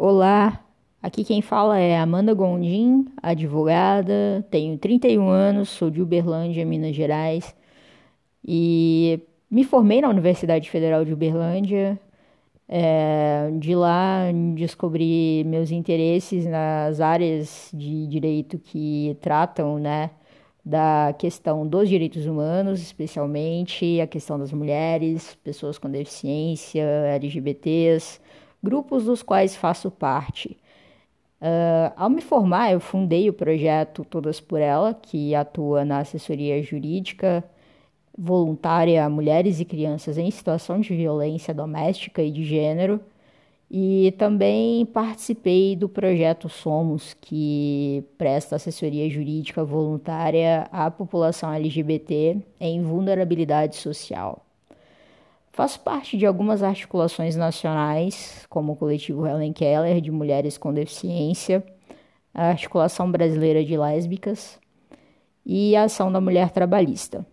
Olá, aqui quem fala é Amanda Gondim, advogada, tenho 31 anos, sou de Uberlândia, Minas Gerais, e me formei na Universidade Federal de Uberlândia. É, de lá descobri meus interesses nas áreas de direito que tratam, né, da questão dos direitos humanos, especialmente a questão das mulheres, pessoas com deficiência, LGBTs, grupos dos quais faço parte. Uh, ao me formar, eu fundei o projeto Todas por Ela, que atua na assessoria jurídica voluntária a mulheres e crianças em situação de violência doméstica e de gênero. E também participei do projeto Somos, que presta assessoria jurídica voluntária à população LGBT em vulnerabilidade social. Faço parte de algumas articulações nacionais, como o coletivo Helen Keller de Mulheres com Deficiência, a Articulação Brasileira de Lésbicas e a Ação da Mulher Trabalhista.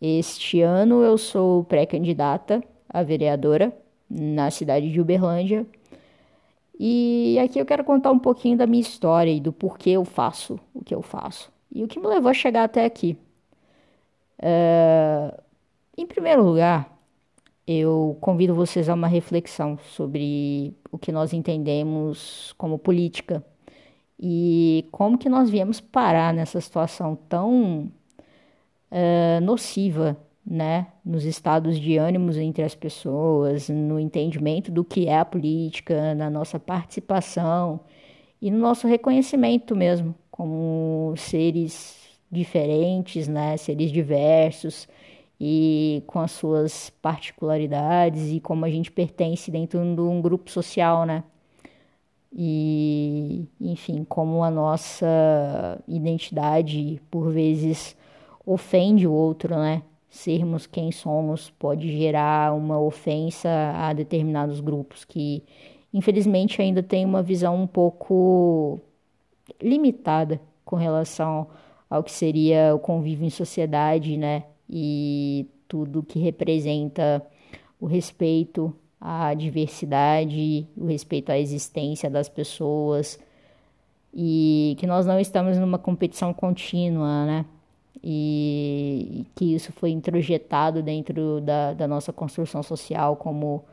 Este ano eu sou pré-candidata a vereadora na cidade de Uberlândia. E aqui eu quero contar um pouquinho da minha história e do porquê eu faço o que eu faço e o que me levou a chegar até aqui. É... Em primeiro lugar, eu convido vocês a uma reflexão sobre o que nós entendemos como política e como que nós viemos parar nessa situação tão uh, nociva né, nos estados de ânimos entre as pessoas, no entendimento do que é a política, na nossa participação e no nosso reconhecimento mesmo como seres diferentes, né, seres diversos e com as suas particularidades e como a gente pertence dentro de um grupo social, né? E, enfim, como a nossa identidade por vezes ofende o outro, né? sermos quem somos pode gerar uma ofensa a determinados grupos que, infelizmente, ainda tem uma visão um pouco limitada com relação ao que seria o convívio em sociedade, né? E tudo que representa o respeito à diversidade, o respeito à existência das pessoas e que nós não estamos numa competição contínua, né? e que isso foi introjetado dentro da, da nossa construção social como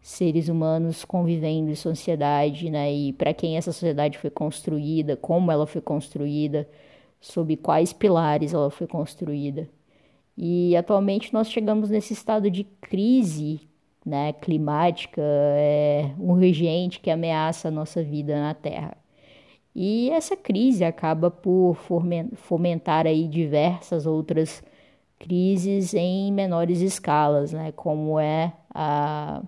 seres humanos convivendo em sociedade, né? E para quem essa sociedade foi construída, como ela foi construída, sob quais pilares ela foi construída. E atualmente nós chegamos nesse estado de crise, né, climática, é, urgente que ameaça a nossa vida na Terra. E essa crise acaba por fomentar aí diversas outras crises em menores escalas, né, como é a,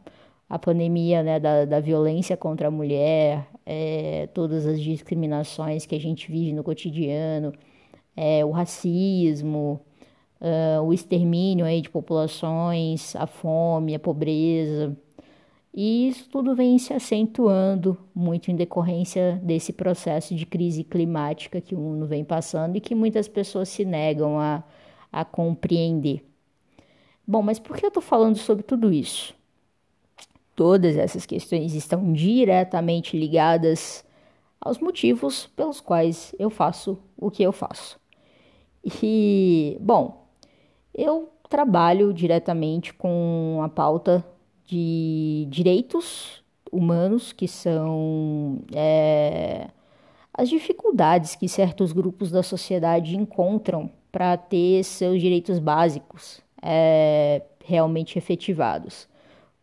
a pandemia né, da, da violência contra a mulher, é, todas as discriminações que a gente vive no cotidiano, é, o racismo, uh, o extermínio aí de populações, a fome, a pobreza, e isso tudo vem se acentuando muito em decorrência desse processo de crise climática que o mundo vem passando e que muitas pessoas se negam a, a compreender. Bom, mas por que eu estou falando sobre tudo isso? Todas essas questões estão diretamente ligadas aos motivos pelos quais eu faço o que eu faço. E, bom, eu trabalho diretamente com a pauta de direitos humanos, que são é, as dificuldades que certos grupos da sociedade encontram para ter seus direitos básicos é, realmente efetivados.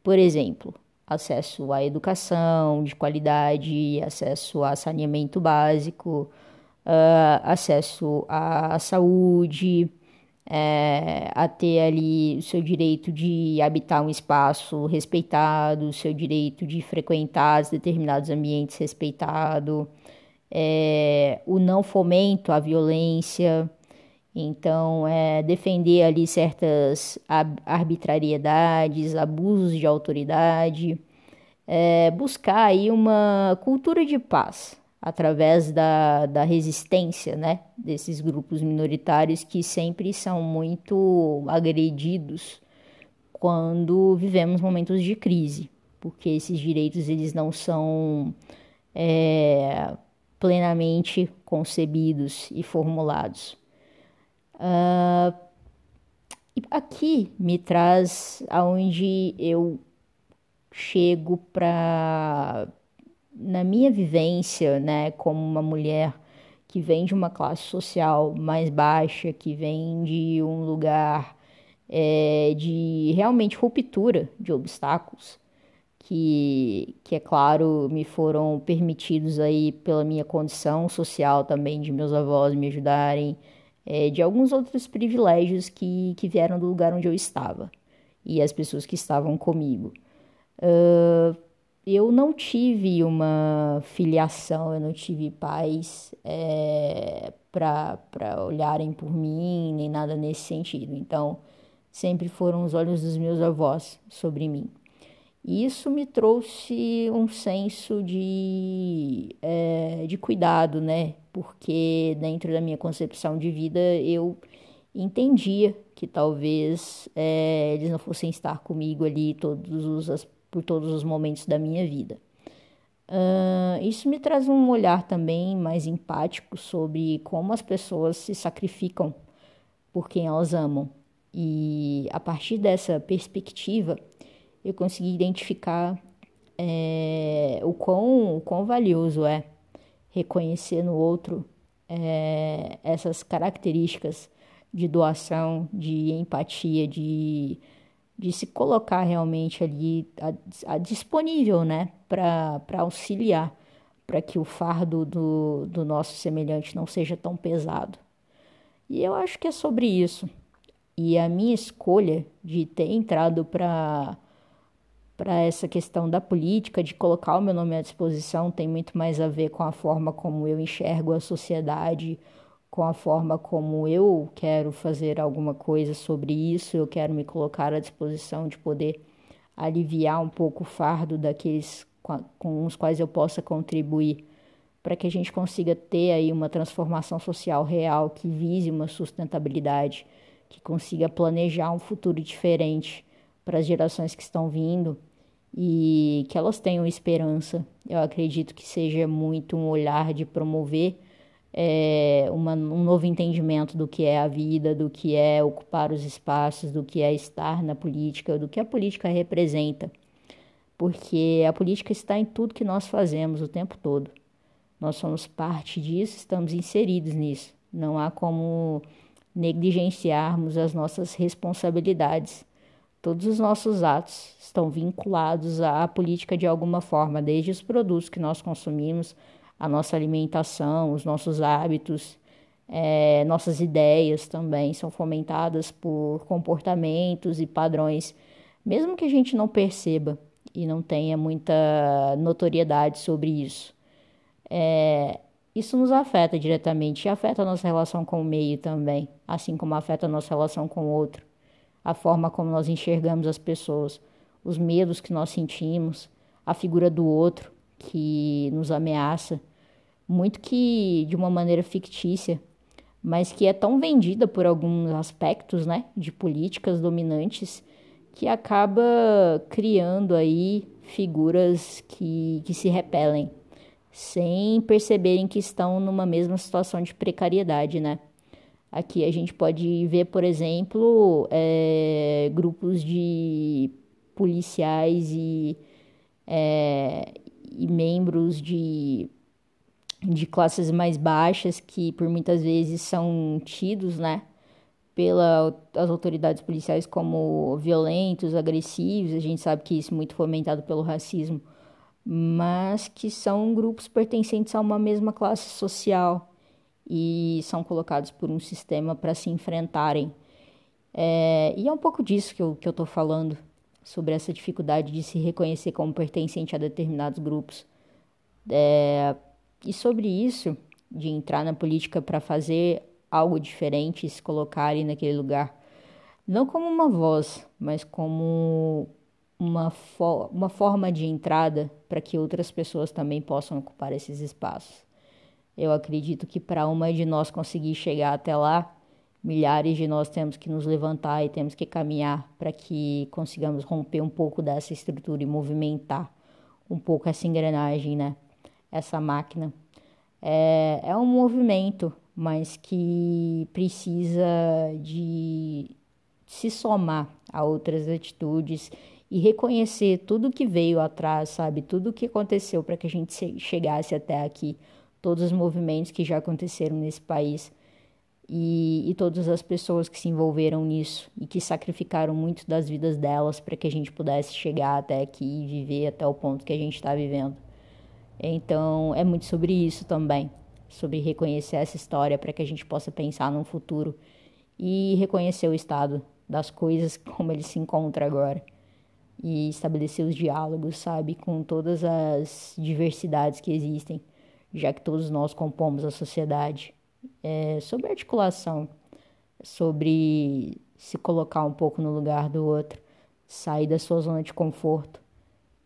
Por exemplo, acesso à educação de qualidade, acesso a saneamento básico, uh, acesso à saúde, é, a ter ali o seu direito de habitar um espaço respeitado, o seu direito de frequentar determinados ambientes respeitado, é, o não fomento à violência, então é, defender ali certas arbitrariedades, abusos de autoridade, buscar aí uma cultura de paz, através da, da resistência né, desses grupos minoritários que sempre são muito agredidos quando vivemos momentos de crise, porque esses direitos eles não são é, plenamente concebidos e formulados. Uh, aqui me traz aonde eu chego para na minha vivência, né, como uma mulher que vem de uma classe social mais baixa, que vem de um lugar é, de realmente ruptura de obstáculos, que, que é claro me foram permitidos aí pela minha condição social também de meus avós me ajudarem, é, de alguns outros privilégios que, que vieram do lugar onde eu estava e as pessoas que estavam comigo. Uh, eu não tive uma filiação, eu não tive pais é, para olharem por mim, nem nada nesse sentido. Então, sempre foram os olhos dos meus avós sobre mim. E isso me trouxe um senso de, é, de cuidado, né? Porque dentro da minha concepção de vida eu entendia que talvez é, eles não fossem estar comigo ali todos os, por todos os momentos da minha vida. Uh, isso me traz um olhar também mais empático sobre como as pessoas se sacrificam por quem elas amam. E a partir dessa perspectiva, eu consegui identificar é, o, quão, o quão valioso é reconhecer no outro é, essas características de doação, de empatia, de, de se colocar realmente ali a, a disponível né, para auxiliar, para que o fardo do, do nosso semelhante não seja tão pesado. E eu acho que é sobre isso. E a minha escolha de ter entrado para para essa questão da política, de colocar o meu nome à disposição, tem muito mais a ver com a forma como eu enxergo a sociedade, com a forma como eu quero fazer alguma coisa sobre isso, eu quero me colocar à disposição de poder aliviar um pouco o fardo daqueles com os quais eu possa contribuir para que a gente consiga ter aí uma transformação social real que vise uma sustentabilidade, que consiga planejar um futuro diferente para as gerações que estão vindo e que elas tenham esperança. Eu acredito que seja muito um olhar de promover é, uma, um novo entendimento do que é a vida, do que é ocupar os espaços, do que é estar na política, do que a política representa. Porque a política está em tudo que nós fazemos o tempo todo. Nós somos parte disso, estamos inseridos nisso. Não há como negligenciarmos as nossas responsabilidades. Todos os nossos atos estão vinculados à política de alguma forma, desde os produtos que nós consumimos, a nossa alimentação, os nossos hábitos, é, nossas ideias também são fomentadas por comportamentos e padrões, mesmo que a gente não perceba e não tenha muita notoriedade sobre isso. É, isso nos afeta diretamente e afeta a nossa relação com o meio também, assim como afeta a nossa relação com o outro a forma como nós enxergamos as pessoas, os medos que nós sentimos, a figura do outro que nos ameaça, muito que de uma maneira fictícia, mas que é tão vendida por alguns aspectos, né, de políticas dominantes que acaba criando aí figuras que, que se repelem, sem perceberem que estão numa mesma situação de precariedade, né? Aqui a gente pode ver, por exemplo, é, grupos de policiais e, é, e membros de, de classes mais baixas que por muitas vezes são tidos, né, pelas autoridades policiais como violentos, agressivos. A gente sabe que isso é muito fomentado pelo racismo, mas que são grupos pertencentes a uma mesma classe social e são colocados por um sistema para se enfrentarem. É, e é um pouco disso que eu que eu falando, sobre essa dificuldade de se reconhecer como pertencente a determinados grupos. É, e sobre isso, de entrar na política para fazer algo diferente e se colocar ali naquele lugar, não como uma voz, mas como uma, fo uma forma de entrada para que outras pessoas também possam ocupar esses espaços. Eu acredito que para uma de nós conseguir chegar até lá, milhares de nós temos que nos levantar e temos que caminhar para que consigamos romper um pouco dessa estrutura e movimentar um pouco essa engrenagem, né? Essa máquina. É, é um movimento, mas que precisa de se somar a outras atitudes e reconhecer tudo que veio atrás, sabe? Tudo que aconteceu para que a gente chegasse até aqui, todos os movimentos que já aconteceram nesse país e, e todas as pessoas que se envolveram nisso e que sacrificaram muito das vidas delas para que a gente pudesse chegar até aqui e viver até o ponto que a gente está vivendo. Então, é muito sobre isso também, sobre reconhecer essa história para que a gente possa pensar no futuro e reconhecer o estado das coisas como ele se encontra agora e estabelecer os diálogos, sabe, com todas as diversidades que existem, já que todos nós compomos a sociedade. É, sobre articulação, sobre se colocar um pouco no lugar do outro, sair da sua zona de conforto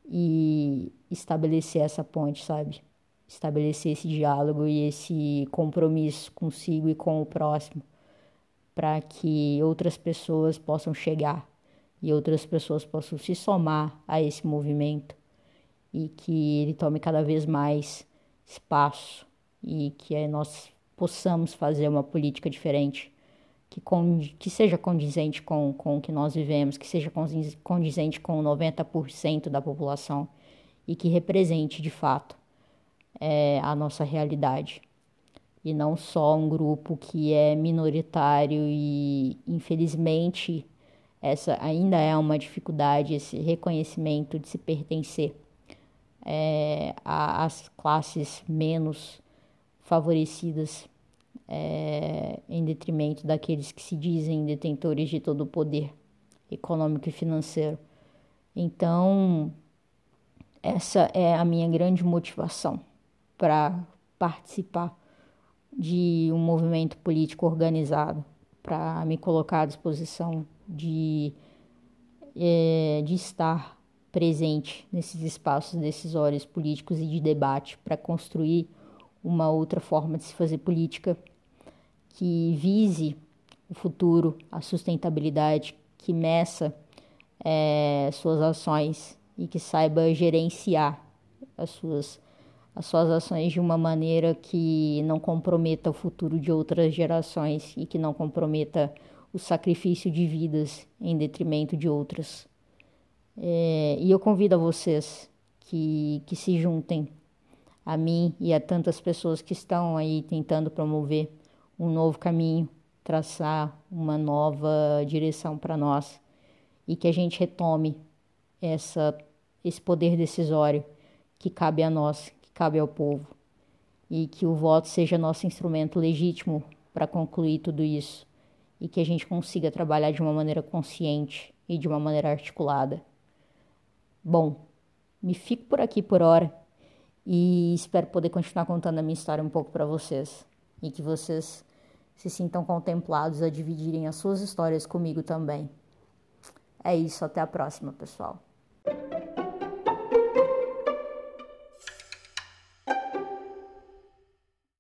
e estabelecer essa ponte, sabe? Estabelecer esse diálogo e esse compromisso consigo e com o próximo, para que outras pessoas possam chegar e outras pessoas possam se somar a esse movimento e que ele tome cada vez mais espaço e que nós possamos fazer uma política diferente que, que seja condizente com, com o que nós vivemos, que seja condizente com 90% da população e que represente de fato é, a nossa realidade. E não só um grupo que é minoritário e, infelizmente, essa ainda é uma dificuldade, esse reconhecimento de se pertencer é, às classes menos favorecidas é, em detrimento daqueles que se dizem detentores de todo o poder econômico e financeiro. Então, essa é a minha grande motivação para participar de um movimento político organizado, para me colocar à disposição de, é, de estar presente nesses espaços decisórios políticos e de debate para construir uma outra forma de se fazer política que vise o futuro, a sustentabilidade, que meça é, suas ações e que saiba gerenciar as suas, as suas ações de uma maneira que não comprometa o futuro de outras gerações e que não comprometa o sacrifício de vidas em detrimento de outras. É, e eu convido a vocês que, que se juntem a mim e a tantas pessoas que estão aí tentando promover um novo caminho, traçar uma nova direção para nós e que a gente retome essa, esse poder decisório que cabe a nós, que cabe ao povo e que o voto seja nosso instrumento legítimo para concluir tudo isso e que a gente consiga trabalhar de uma maneira consciente e de uma maneira articulada. Bom, me fico por aqui por hora e espero poder continuar contando a minha história um pouco para vocês e que vocês se sintam contemplados a dividirem as suas histórias comigo também. É isso, até a próxima, pessoal.